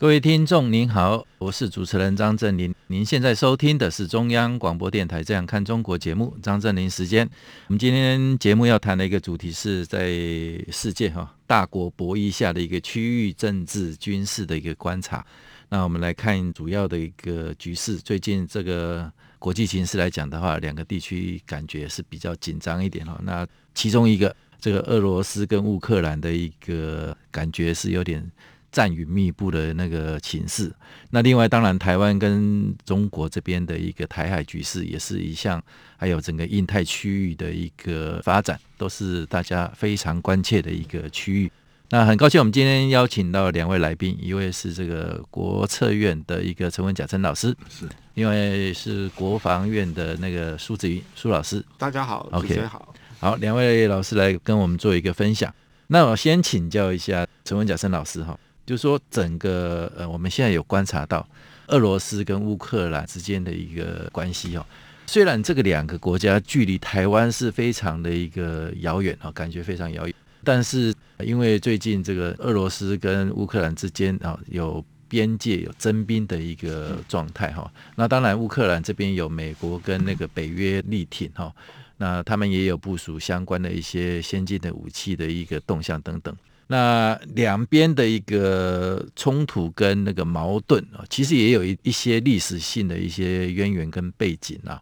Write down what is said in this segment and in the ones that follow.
各位听众您好，我是主持人张振林。您现在收听的是中央广播电台《这样看中国》节目，张振林时间。我们今天节目要谈的一个主题是在世界哈大国博弈下的一个区域政治军事的一个观察。那我们来看主要的一个局势，最近这个国际形势来讲的话，两个地区感觉是比较紧张一点哈。那其中一个这个俄罗斯跟乌克兰的一个感觉是有点。战云密布的那个情势，那另外当然台湾跟中国这边的一个台海局势也是一项，还有整个印太区域的一个发展，都是大家非常关切的一个区域。那很高兴我们今天邀请到两位来宾，一位是这个国策院的一个陈文甲陈老师，是，另外是国防院的那个苏子云苏老师。大家好，OK，好，好，两位老师来跟我们做一个分享。那我先请教一下陈文甲陈老师哈。就是说，整个呃，我们现在有观察到俄罗斯跟乌克兰之间的一个关系哦。虽然这个两个国家距离台湾是非常的一个遥远啊，感觉非常遥远，但是因为最近这个俄罗斯跟乌克兰之间啊有边界有征兵的一个状态哈。那当然，乌克兰这边有美国跟那个北约力挺哈，那他们也有部署相关的一些先进的武器的一个动向等等。那两边的一个冲突跟那个矛盾啊，其实也有一一些历史性的一些渊源跟背景啊。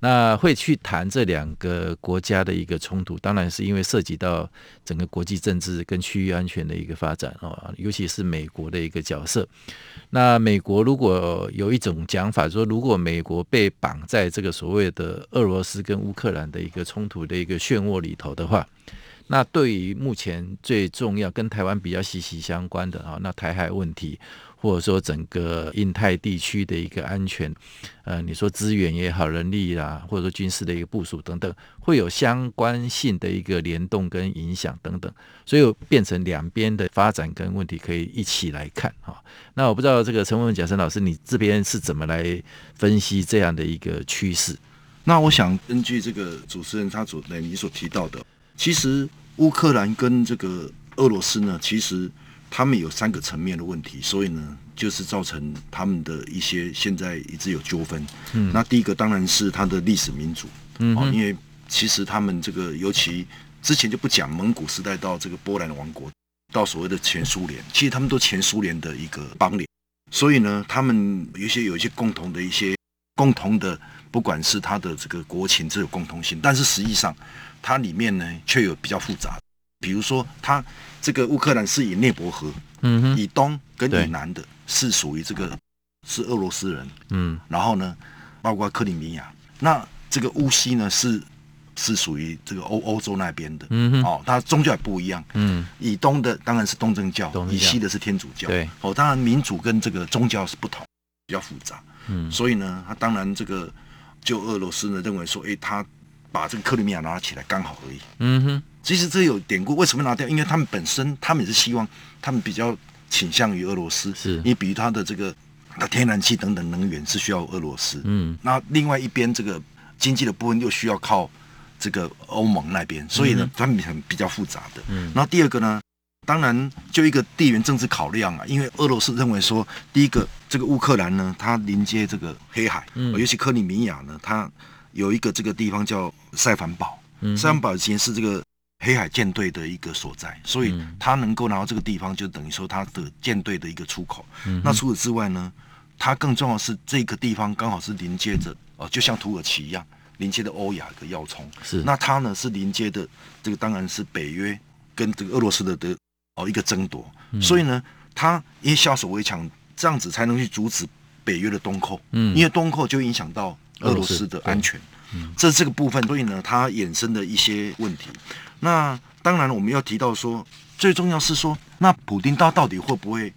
那会去谈这两个国家的一个冲突，当然是因为涉及到整个国际政治跟区域安全的一个发展啊，尤其是美国的一个角色。那美国如果有一种讲法说，如果美国被绑在这个所谓的俄罗斯跟乌克兰的一个冲突的一个漩涡里头的话，那对于目前最重要、跟台湾比较息息相关的啊，那台海问题，或者说整个印太地区的一个安全，呃，你说资源也好、人力啦，或者说军事的一个部署等等，会有相关性的一个联动跟影响等等，所以变成两边的发展跟问题可以一起来看哈。那我不知道这个陈文甲陈老师，你这边是怎么来分析这样的一个趋势？那我想根据这个主持人他所你所提到的。其实乌克兰跟这个俄罗斯呢，其实他们有三个层面的问题，所以呢，就是造成他们的一些现在一直有纠纷。嗯，那第一个当然是他的历史民族，嗯，因为其实他们这个尤其之前就不讲蒙古时代到这个波兰王国，到所谓的前苏联，其实他们都前苏联的一个邦联，所以呢，他们有些有一些共同的一些共同的，不管是他的这个国情，这有共同性，但是实际上。它里面呢，却有比较复杂，比如说，它这个乌克兰是以涅伯河，嗯哼，以东跟以南的是属于这个是俄罗斯人，嗯，然后呢，包括克里米亚，那这个乌西呢是是属于这个欧欧洲那边的，嗯哼，哦，它宗教也不一样，嗯，以东的当然是东正教，以西的是天主教，对，哦，当然民主跟这个宗教是不同，比较复杂，嗯，所以呢，它当然这个就俄罗斯呢认为说，诶，他。把这个克里米亚拿起来刚好而已。嗯哼，其实这有典故，为什么拿掉？因为他们本身，他们也是希望，他们比较倾向于俄罗斯。是，你比如他的这个天然气等等能源是需要俄罗斯。嗯，那另外一边这个经济的部分又需要靠这个欧盟那边，所以呢，他们很比较复杂的。嗯，然后第二个呢，当然就一个地缘政治考量啊，因为俄罗斯认为说，第一个这个乌克兰呢，它临接这个黑海，嗯，尤其克里米亚呢，它。有一个这个地方叫塞凡堡，嗯、塞凡堡以前是这个黑海舰队的一个所在，所以他能够拿到这个地方，就等于说他的舰队的一个出口。嗯、那除此之外呢，它更重要的是这个地方刚好是连接着哦，就像土耳其一样连接的欧亚的要冲。是，那它呢是连接的这个当然是北约跟这个俄罗斯的的哦一个争夺，嗯、所以呢，它因为下手为强，这样子才能去阻止北约的东扩。嗯，因为东扩就影响到。俄罗斯的安全，嗯。这这个部分，所以呢，它衍生的一些问题。那当然，我们要提到说，最重要是说，那普丁他到底会不会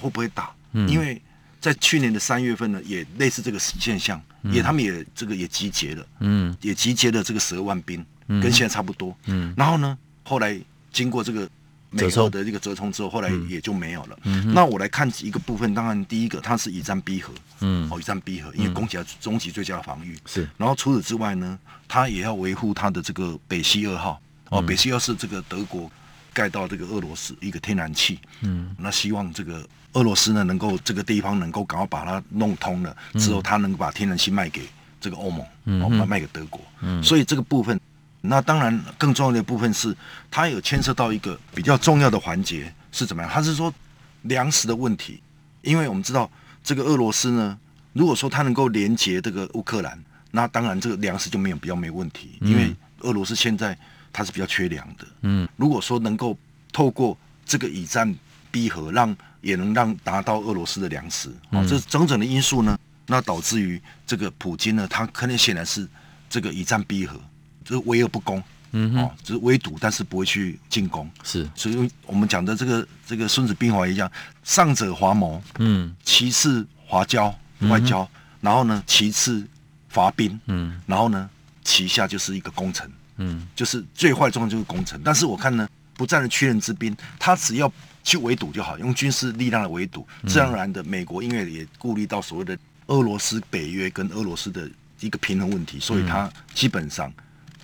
会不会打？因为在去年的三月份呢，也类似这个现象，嗯、也他们也这个也集结了，嗯，也集结了这个十二万兵，嗯、跟现在差不多，嗯，然后呢，后来经过这个美国的这个折冲之后，后来也就没有了。嗯、那我来看一个部分，当然第一个它是以战逼和，嗯，哦一战逼和，因为攻击终极最佳的防御。是。然后除此之外呢，他也要维护他的这个北溪二号，哦，北溪二是这个德国盖到这个俄罗斯一个天然气，嗯，那希望这个。俄罗斯呢，能够这个地方能够赶快把它弄通了之后，他能把天然气卖给这个欧盟，嗯，卖卖给德国，嗯，所以这个部分，那当然更重要的部分是，它有牵涉到一个比较重要的环节是怎么样？它是说粮食的问题，因为我们知道这个俄罗斯呢，如果说它能够连接这个乌克兰，那当然这个粮食就没有比较没问题，因为俄罗斯现在它是比较缺粮的，嗯，如果说能够透过这个以战逼和，让也能让达到俄罗斯的粮食，啊、嗯，这整整的因素呢，那导致于这个普京呢，他可能显然是这个以战逼和，就是围而不攻，嗯哼，就是围堵，但是不会去进攻，是，所以我们讲的这个这个孙子兵法一样，上者伐谋，嗯，其次伐交外交，嗯、然后呢，其次伐兵，嗯，然后呢，其下就是一个攻城，嗯，就是最坏状况就是攻城，但是我看呢，不战而屈人之兵，他只要。去围堵就好，用军事力量来围堵，自然而然的，美国因为也顾虑到所谓的俄罗斯北约跟俄罗斯的一个平衡问题，所以他基本上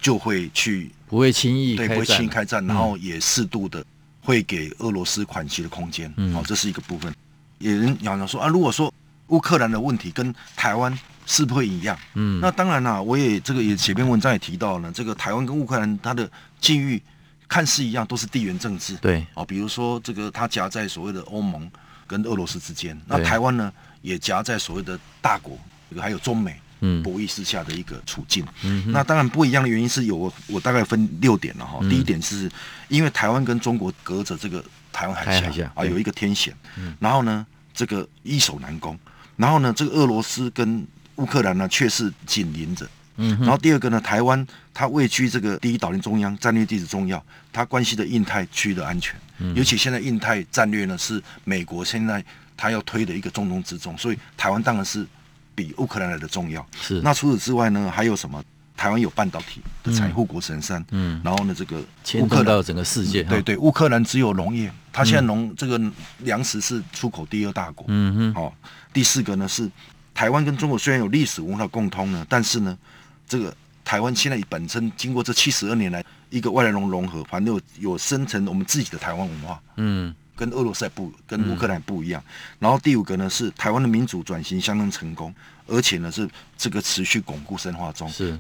就会去不会轻易对不会轻易开战，然后也适度的会给俄罗斯缓冲的空间。嗯好，这是一个部分。有人讲讲说啊，如果说乌克兰的问题跟台湾是不会一样，嗯，那当然啦，我也这个也写篇文章也提到了，这个台湾跟乌克兰它的境遇。看似一样，都是地缘政治。对，哦，比如说这个，它夹在所谓的欧盟跟俄罗斯之间。那台湾呢，也夹在所谓的大国，这个还有中美博弈之下的一个处境。嗯，那当然不一样的原因是有我，我大概分六点了哈。第一点是因为台湾跟中国隔着这个台湾海峡啊，有一个天险。然后呢，这个易守难攻。然后呢，这个俄罗斯跟乌克兰呢，却是紧邻着。嗯，然后第二个呢，台湾它位居这个第一岛链中央，战略地址重要，它关系的印太区域的安全，嗯、尤其现在印太战略呢是美国现在它要推的一个重中之重，所以台湾当然是比乌克兰来的重要。是，那除此之外呢，还有什么？台湾有半导体的产护国神山，嗯，然后呢，这个乌克兰整个世界，对对，乌克兰只有农业，它现在农、嗯、这个粮食是出口第二大国，嗯哼，好、哦，第四个呢是台湾跟中国虽然有历史文化共通呢，但是呢。这个台湾现在本身经过这七十二年来一个外来融融合，反正有有生成我们自己的台湾文化，嗯，跟俄罗斯不跟乌克兰不一样。嗯、然后第五个呢是台湾的民主转型相当成功，而且呢是这个持续巩固深化中。是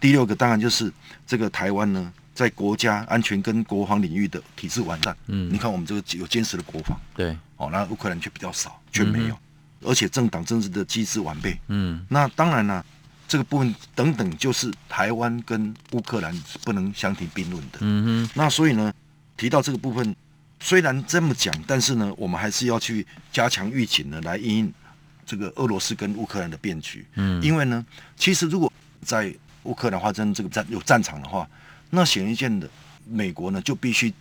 第六个当然就是这个台湾呢在国家安全跟国防领域的体制完善。嗯，你看我们这个有坚实的国防，对，哦，那乌克兰却比较少，却没有，嗯、而且政党政治的机制完备。嗯，那当然呢。这个部分等等，就是台湾跟乌克兰是不能相提并论的。嗯哼。那所以呢，提到这个部分，虽然这么讲，但是呢，我们还是要去加强预警呢，来因这个俄罗斯跟乌克兰的变局。嗯。因为呢，其实如果在乌克兰发生这个战有战场的话，那显而易见的，美国呢就必须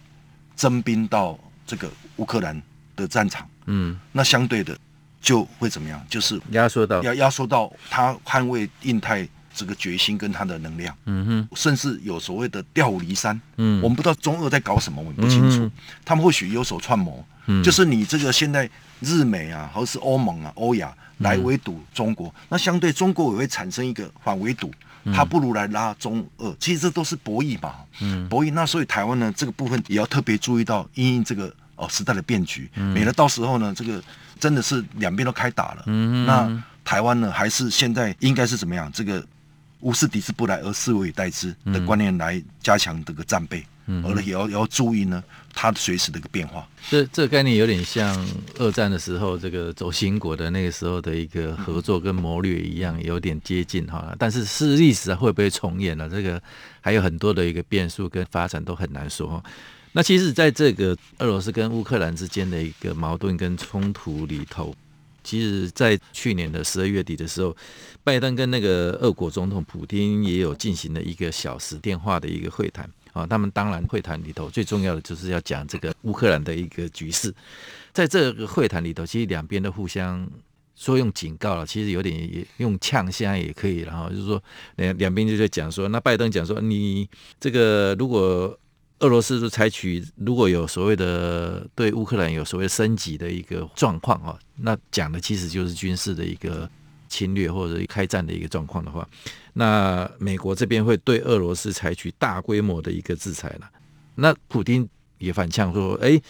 征兵到这个乌克兰的战场。嗯。那相对的。就会怎么样？就是压缩到要压缩到他捍卫印太这个决心跟他的能量，嗯哼，甚至有所谓的调虎离山，嗯，我们不知道中俄在搞什么，我们不清楚，嗯、他们或许有所串谋，嗯，就是你这个现在日美啊，或者是欧盟啊、欧亚来围堵中国，嗯、那相对中国也会产生一个反围堵，他不如来拉中俄，其实这都是博弈嘛，嗯，博弈。那所以台湾呢，这个部分也要特别注意到因应这个哦时代的变局，免得到时候呢这个。真的是两边都开打了，嗯、哼。那台湾呢，还是现在应该是怎么样？这个无事抵制不来，而是为以待之的观念来加强这个战备，嗯、哼而也要也要注意呢，它随时的一个变化。这这个概念有点像二战的时候，这个轴心国的那个时候的一个合作跟谋略一样，有点接近哈。但是是历史会不会重演呢？这个还有很多的一个变数跟发展都很难说。那其实，在这个俄罗斯跟乌克兰之间的一个矛盾跟冲突里头，其实，在去年的十二月底的时候，拜登跟那个俄国总统普丁也有进行了一个小时电话的一个会谈啊。他们当然会谈里头最重要的就是要讲这个乌克兰的一个局势。在这个会谈里头，其实两边都互相说用警告了，其实有点也用呛声也可以，然后就是说两两边就在讲说，那拜登讲说你这个如果俄罗斯是采取如果有所谓的对乌克兰有所谓升级的一个状况啊，那讲的其实就是军事的一个侵略或者开战的一个状况的话，那美国这边会对俄罗斯采取大规模的一个制裁了。那普丁也反呛说，哎。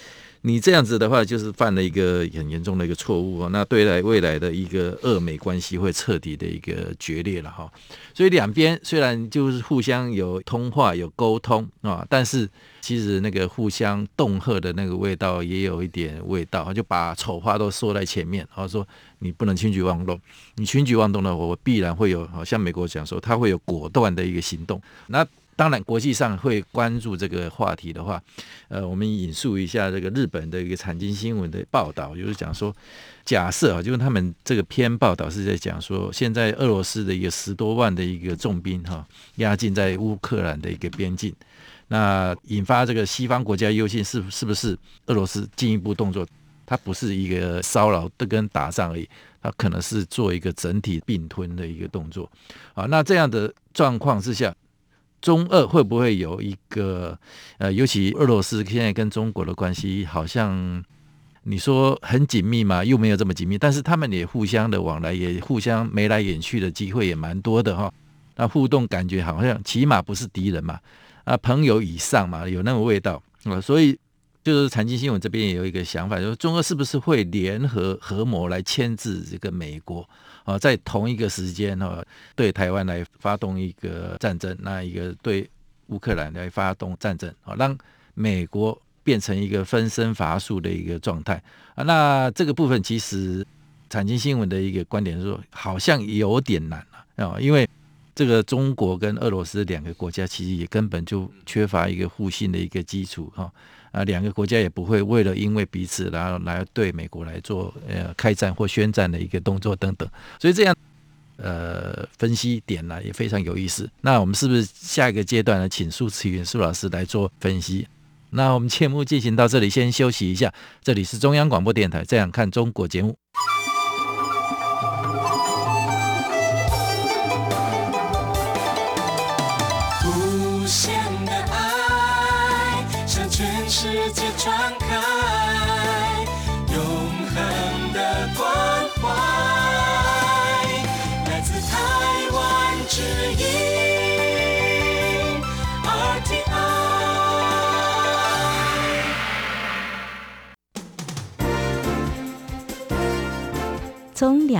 你这样子的话，就是犯了一个很严重的一个错误哦。那对来未来的一个俄美关系会彻底的一个决裂了哈。所以两边虽然就是互相有通话有沟通啊，但是其实那个互相恫吓的那个味道也有一点味道，就把丑话都说在前面，然后说你不能轻举妄动，你轻举妄动的话，我必然会有，好像美国讲说他会有果断的一个行动。那当然，国际上会关注这个话题的话，呃，我们引述一下这个日本的一个产经新闻的报道，就是讲说，假设啊，就是他们这个篇报道是在讲说，现在俄罗斯的一个十多万的一个重兵哈压境在乌克兰的一个边境，那引发这个西方国家忧心是是不是俄罗斯进一步动作？它不是一个骚扰的跟打仗而已，它可能是做一个整体并吞的一个动作啊。那这样的状况之下。中俄会不会有一个呃，尤其俄罗斯现在跟中国的关系好像你说很紧密嘛，又没有这么紧密，但是他们也互相的往来，也互相眉来眼去的机会也蛮多的哈。那互动感觉好像起码不是敌人嘛，啊，朋友以上嘛，有那个味道啊。所以就是财经新闻这边也有一个想法，就是中俄是不是会联合合谋来牵制这个美国？啊，在同一个时间哈，对台湾来发动一个战争，那一个对乌克兰来发动战争，啊，让美国变成一个分身乏术的一个状态啊。那这个部分其实产经新闻的一个观点是说，好像有点难啊，因为这个中国跟俄罗斯两个国家其实也根本就缺乏一个互信的一个基础哈。啊，两个国家也不会为了因为彼此，然后来对美国来做呃开战或宣战的一个动作等等，所以这样呃分析点呢也非常有意思。那我们是不是下一个阶段呢，请苏慈云苏老师来做分析？那我们节目进行到这里，先休息一下。这里是中央广播电台《这样看中国》节目。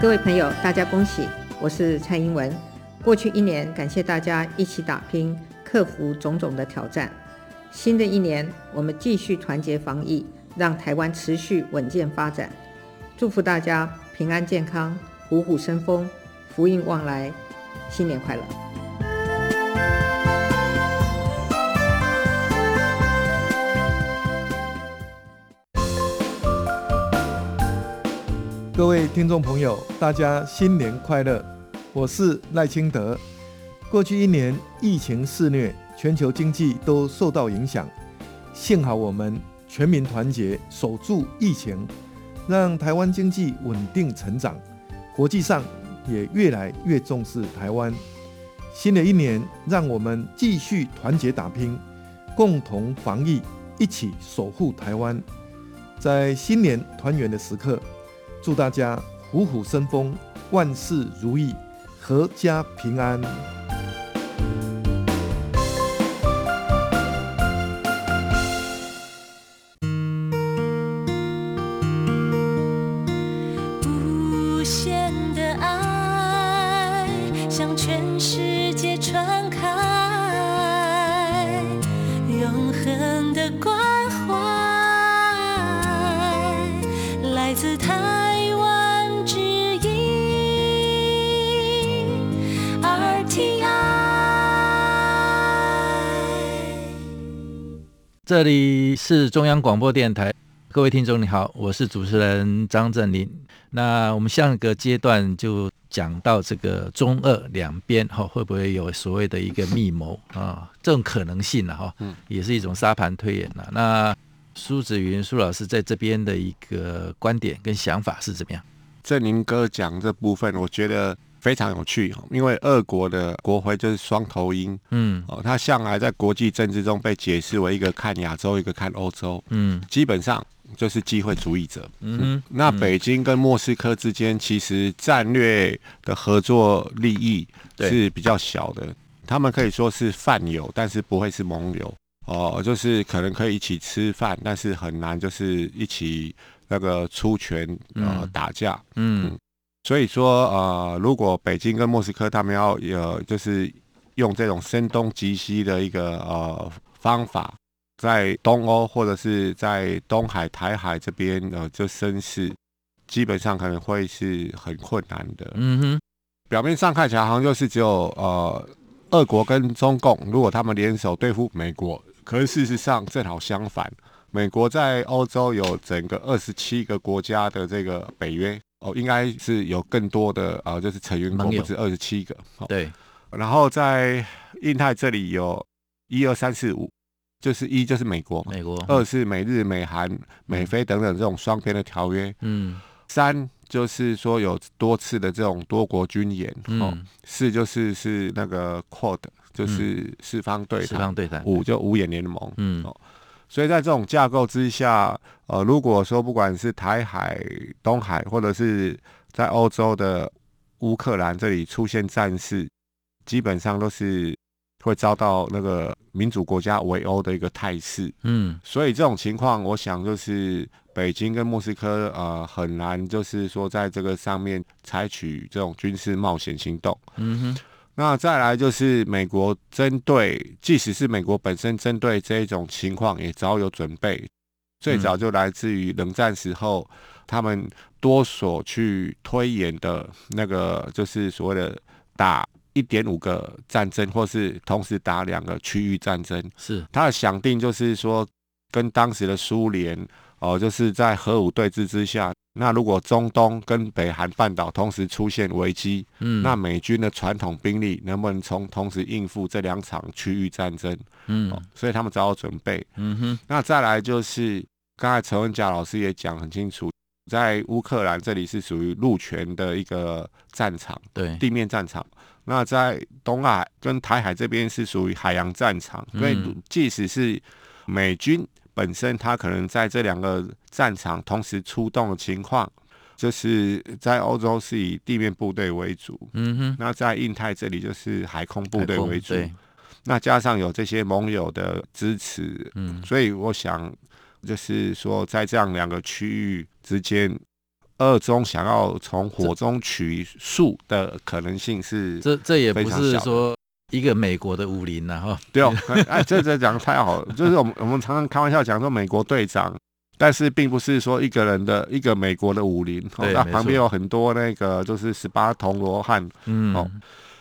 各位朋友，大家恭喜！我是蔡英文。过去一年，感谢大家一起打拼，克服种种的挑战。新的一年，我们继续团结防疫，让台湾持续稳健发展。祝福大家平安健康，虎虎生风，福运旺来，新年快乐！各位听众朋友，大家新年快乐！我是赖清德。过去一年疫情肆虐，全球经济都受到影响。幸好我们全民团结，守住疫情，让台湾经济稳定成长。国际上也越来越重视台湾。新的一年，让我们继续团结打拼，共同防疫，一起守护台湾。在新年团圆的时刻。祝大家虎虎生风，万事如意，阖家平安。这里是中央广播电台，各位听众你好，我是主持人张振林。那我们上个阶段就讲到这个中俄两边哈会不会有所谓的一个密谋啊？这种可能性呢哈，也是一种沙盘推演了。那苏子云苏老师在这边的一个观点跟想法是怎么样？振林哥讲这部分，我觉得。非常有趣，因为俄国的国徽就是双头鹰，嗯，哦，它向来在国际政治中被解释为一个看亚洲，一个看欧洲，嗯，基本上就是机会主义者，嗯，嗯，那北京跟莫斯科之间其实战略的合作利益是比较小的，他们可以说是泛友，但是不会是盟友，哦，就是可能可以一起吃饭，但是很难就是一起那个出拳呃打架，嗯。嗯所以说，呃，如果北京跟莫斯科他们要有，就是用这种声东击西的一个呃方法，在东欧或者是在东海、台海这边呃就生事，基本上可能会是很困难的。嗯哼，表面上看起来好像就是只有呃俄国跟中共，如果他们联手对付美国，可是事实上正好相反，美国在欧洲有整个二十七个国家的这个北约。哦，应该是有更多的啊、呃，就是成员国不是二十七个。哦、对，然后在印太这里有一二三四五，就是一就是美国，美国；二是美日、美韩、美菲等等这种双边的条约。嗯。三就是说有多次的这种多国军演。嗯、哦。四就是是那个 QUAD，就是四方对四方对谈。五就五眼联盟。嗯。哦。所以在这种架构之下，呃，如果说不管是台海、东海，或者是在欧洲的乌克兰这里出现战事，基本上都是会遭到那个民主国家围殴的一个态势。嗯，所以这种情况，我想就是北京跟莫斯科呃很难就是说在这个上面采取这种军事冒险行动。嗯哼。那再来就是美国针对，即使是美国本身针对这一种情况也早有准备，最早就来自于冷战时候，他们多所去推演的那个，就是所谓的打一点五个战争，或是同时打两个区域战争。是他的想定，就是说跟当时的苏联哦，就是在核武对峙之下。那如果中东跟北韩半岛同时出现危机，嗯，那美军的传统兵力能不能从同时应付这两场区域战争？嗯、哦，所以他们早有准备。嗯哼，那再来就是刚才陈文佳老师也讲很清楚，在乌克兰这里是属于陆权的一个战场，对，地面战场。那在东海跟台海这边是属于海洋战场，所以即使是美军。本身他可能在这两个战场同时出动的情况，就是在欧洲是以地面部队为主，嗯哼，那在印太这里就是海空部队为主，那加上有这些盟友的支持，嗯，所以我想就是说，在这样两个区域之间，二中想要从火中取粟的可能性是，这这也不是说。一个美国的武林呐，哈，对哦，哎，这这讲太好了，就是我们我们常常开玩笑讲说美国队长，但是并不是说一个人的一个美国的武林，哦，那旁边有很多那个就是十八铜罗汉，嗯，哦，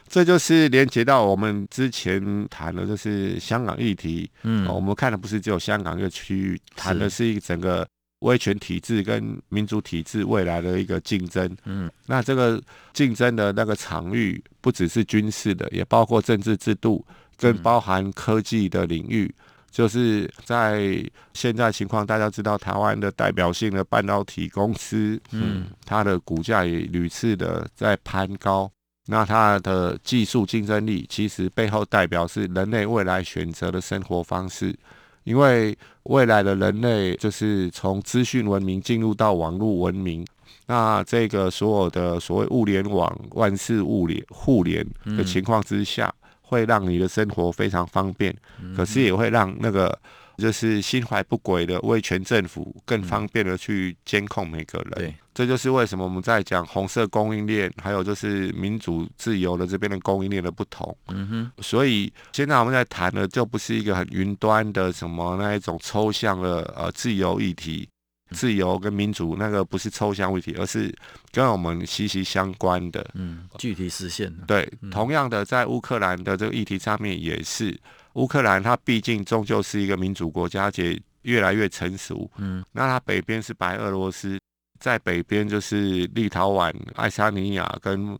这就是连接到我们之前谈的就是香港议题，嗯，我们看的不是只有香港一个区域，谈的是。一个整个。威权体制跟民主体制未来的一个竞争，嗯，那这个竞争的那个场域不只是军事的，也包括政治制度跟包含科技的领域。就是在现在情况，大家知道台湾的代表性的半导体公司，嗯，它的股价也屡次的在攀高。那它的技术竞争力，其实背后代表是人类未来选择的生活方式。因为未来的人类就是从资讯文明进入到网络文明，那这个所有的所谓物联网、万事物联互联的情况之下，会让你的生活非常方便，可是也会让那个。就是心怀不轨的威权政府更方便的去监控每个人，对，这就是为什么我们在讲红色供应链，还有就是民主自由的这边的供应链的不同。嗯哼，所以现在我们在谈的就不是一个很云端的什么那一种抽象的呃自由议题，自由跟民主那个不是抽象议题，而是跟我们息息相关的。嗯，具体实现。对，同样的在乌克兰的这个议题上面也是。乌克兰它毕竟终究是一个民主国家，而且越来越成熟。嗯，那它北边是白俄罗斯，在北边就是立陶宛、爱沙尼亚跟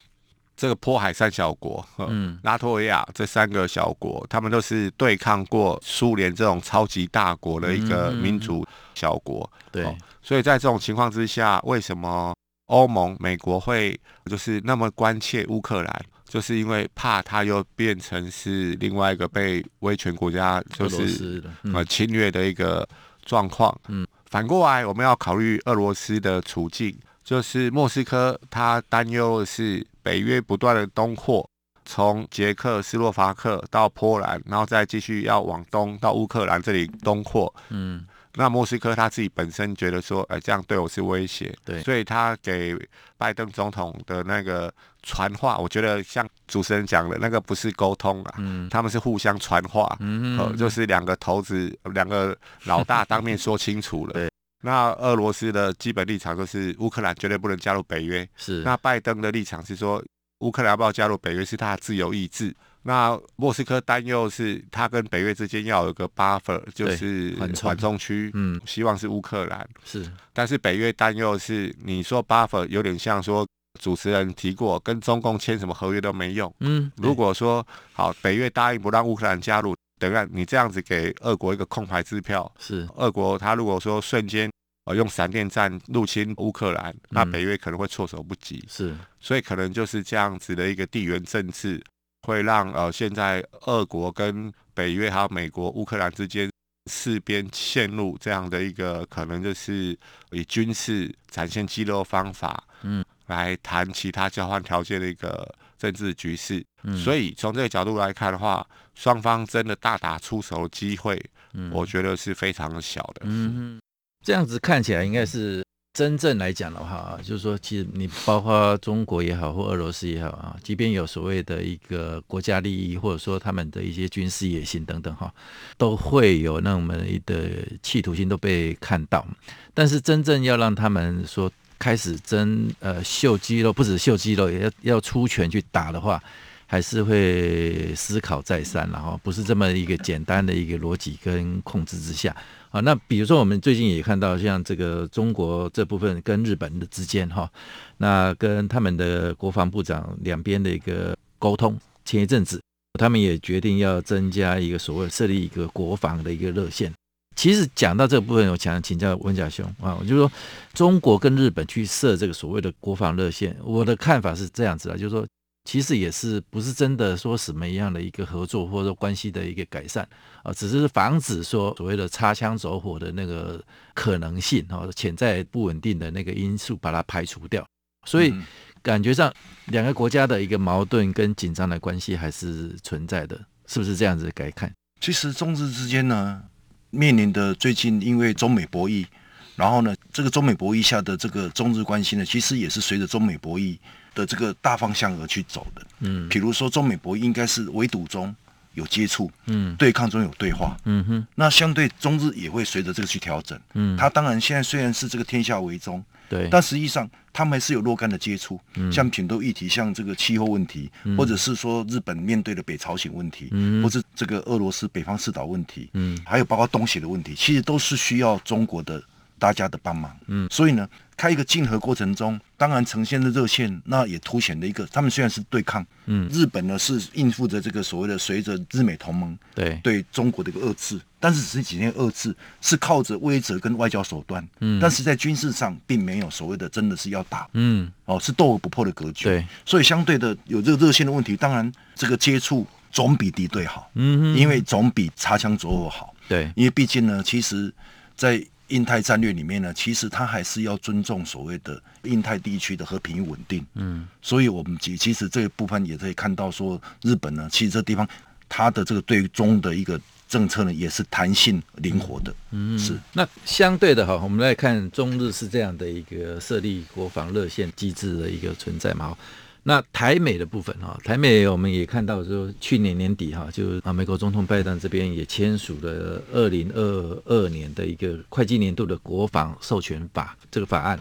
这个波海三小国，嗯，拉脱维亚这三个小国，他们都是对抗过苏联这种超级大国的一个民主小国。对，所以在这种情况之下，为什么欧盟、美国会就是那么关切乌克兰？就是因为怕他又变成是另外一个被威权国家就是呃侵略的一个状况。嗯，反过来我们要考虑俄罗斯的处境，就是莫斯科他担忧的是北约不断的东扩，从捷克斯洛伐克到波兰，然后再继续要往东到乌克兰这里东扩。嗯。那莫斯科他自己本身觉得说，哎，这样对我是威胁，对，所以他给拜登总统的那个传话，我觉得像主持人讲的那个不是沟通啊，嗯，他们是互相传话，嗯，呃，就是两个头子，两个老大当面说清楚了。对，那俄罗斯的基本立场就是乌克兰绝对不能加入北约，是。那拜登的立场是说，乌克兰要不要加入北约是他的自由意志。那莫斯科担忧是，他跟北约之间要有个 buffer，就是缓冲。区，嗯，希望是乌克兰。是，但是北约担忧是，你说 buffer 有点像说主持人提过，跟中共签什么合约都没用，嗯，如果说好，北约答应不让乌克兰加入，等下你这样子给俄国一个空牌支票，是，俄国他如果说瞬间呃用闪电战入侵乌克兰，那北约可能会措手不及，是，所以可能就是这样子的一个地缘政治。会让呃，现在俄国跟北约还有美国、乌克兰之间四边陷入这样的一个可能，就是以军事展现肌肉方法，嗯，来谈其他交换条件的一个政治局势。嗯，所以从这个角度来看的话，双方真的大打出手的机会，嗯，我觉得是非常的小的。嗯，这样子看起来应该是。真正来讲的话啊，就是说，其实你包括中国也好，或俄罗斯也好啊，即便有所谓的一个国家利益，或者说他们的一些军事野心等等哈，都会有那么的企图心都被看到。但是真正要让他们说开始真呃秀肌肉，不止秀肌肉，也要要出拳去打的话，还是会思考再三，然后不是这么一个简单的一个逻辑跟控制之下。啊，那比如说我们最近也看到，像这个中国这部分跟日本的之间哈，那跟他们的国防部长两边的一个沟通，前一阵子他们也决定要增加一个所谓设立一个国防的一个热线。其实讲到这个部分，我想请教文家兄啊，我就说中国跟日本去设这个所谓的国防热线，我的看法是这样子的，就是说。其实也是不是真的说什么样的一个合作或者说关系的一个改善啊，只是防止说所谓的擦枪走火的那个可能性啊，潜在不稳定的那个因素把它排除掉。所以感觉上两个国家的一个矛盾跟紧张的关系还是存在的，是不是这样子改看？其实中日之间呢，面临的最近因为中美博弈，然后呢，这个中美博弈下的这个中日关系呢，其实也是随着中美博弈。的这个大方向而去走的，嗯，比如说中美博弈应该是围堵中有接触，嗯，对抗中有对话，嗯哼，那相对中日也会随着这个去调整，嗯，他当然现在虽然是这个天下为中，对，但实际上他们还是有若干的接触，嗯，像挺多议题，像这个气候问题，嗯，或者是说日本面对的北朝鲜问题，嗯，或者这个俄罗斯北方四岛问题，嗯，还有包括东协的问题，其实都是需要中国的大家的帮忙，嗯，所以呢。开一个竞合过程中，当然呈现的热线，那也凸显了一个，他们虽然是对抗，嗯，日本呢是应付着这个所谓的随着日美同盟对。对中国的一个遏制，但是只是几天遏制，是靠着威慑跟外交手段，嗯，但是在军事上并没有所谓的真的是要打，嗯，哦，是斗而不破的格局，对，所以相对的有这个热线的问题，当然这个接触总比敌对好，嗯哼，因为总比擦枪走火好。对，因为毕竟呢，其实，在印太战略里面呢，其实它还是要尊重所谓的印太地区的和平与稳定。嗯，所以我们其其实这一部分也可以看到，说日本呢，其实这地方它的这个对中的一个政策呢，也是弹性灵活的。嗯，是。那相对的哈，我们来看中日是这样的一个设立国防热线机制的一个存在嘛。那台美的部分哈，台美我们也看到说，去年年底哈，就啊美国总统拜登这边也签署了二零二二年的一个会计年度的国防授权法这个法案。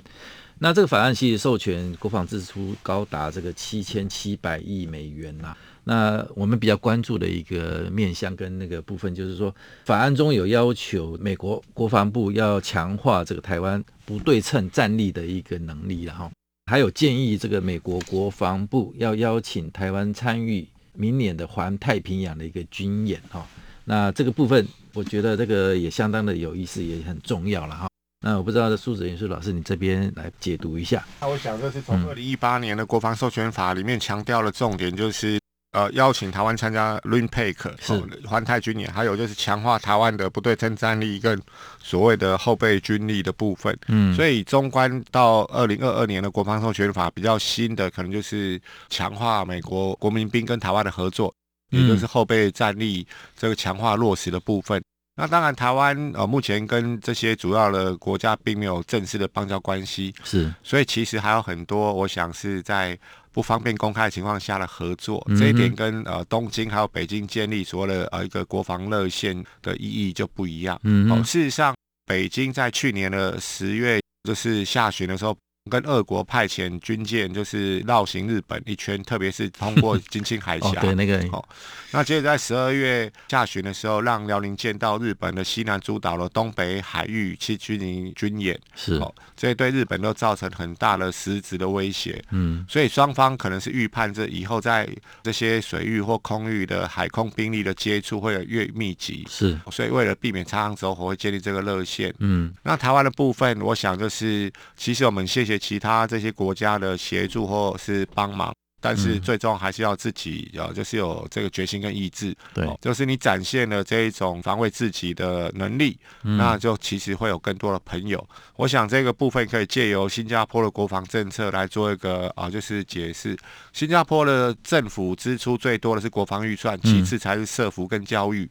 那这个法案其实授权国防支出高达这个七千七百亿美元呐。那我们比较关注的一个面向跟那个部分，就是说法案中有要求美国国防部要强化这个台湾不对称战力的一个能力了哈。还有建议，这个美国国防部要邀请台湾参与明年的环太平洋的一个军演哈。那这个部分，我觉得这个也相当的有意思，也很重要了哈。那我不知道苏子云老师，你这边来解读一下。那我想，这是从二零一八年的国防授权法里面强调的重点，就是。呃，邀请台湾参加 RIMPAC 是环太军演，还有就是强化台湾的不对称战力跟所谓的后备军力的部分。嗯，所以中观到二零二二年的国防授权法比较新的，可能就是强化美国国民兵跟台湾的合作，也就是后备战力这个强化落实的部分。那当然，台湾呃目前跟这些主要的国家并没有正式的邦交关系，是，所以其实还有很多，我想是在不方便公开的情况下的合作，嗯、这一点跟呃东京还有北京建立所谓的呃一个国防热线的意义就不一样。嗯，哦，事实上，北京在去年的十月就是下旬的时候。跟俄国派遣军舰就是绕行日本一圈，特别是通过 金青海峡。哦，对，那个。哦，那接着在十二月下旬的时候，让辽宁舰到日本的西南诸岛的东北海域去军营军演。是。哦，这对日本都造成很大的实质的威胁。嗯。所以双方可能是预判这以后在这些水域或空域的海空兵力的接触会越密集。是。所以为了避免擦枪走火，会建立这个热线。嗯。那台湾的部分，我想就是，其实我们谢谢。其他这些国家的协助或是帮忙，但是最终还是要自己呃，就是有这个决心跟意志。对，就是你展现了这一种防卫自己的能力，嗯，那就其实会有更多的朋友。我想这个部分可以借由新加坡的国防政策来做一个啊，就是解释。新加坡的政府支出最多的是国防预算，其次才是社福跟教育，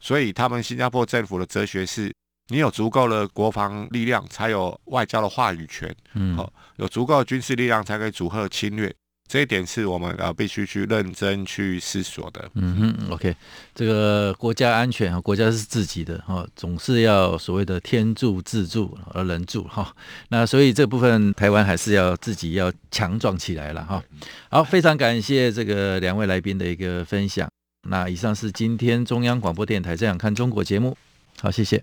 所以他们新加坡政府的哲学是。你有足够的国防力量，才有外交的话语权。嗯，好，有足够的军事力量，才可以阻吓侵略。这一点是我们呃必须去认真去思索的。嗯哼，OK，这个国家安全啊，国家是自己的哈，总是要所谓的天助自助而人助哈。那所以这部分台湾还是要自己要强壮起来了哈。好，非常感谢这个两位来宾的一个分享。那以上是今天中央广播电台《这样看中国》节目。好，谢谢。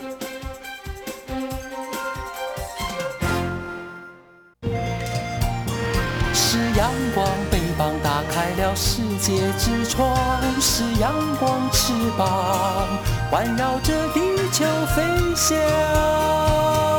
世界之窗是阳光翅膀，环绕着地球飞翔。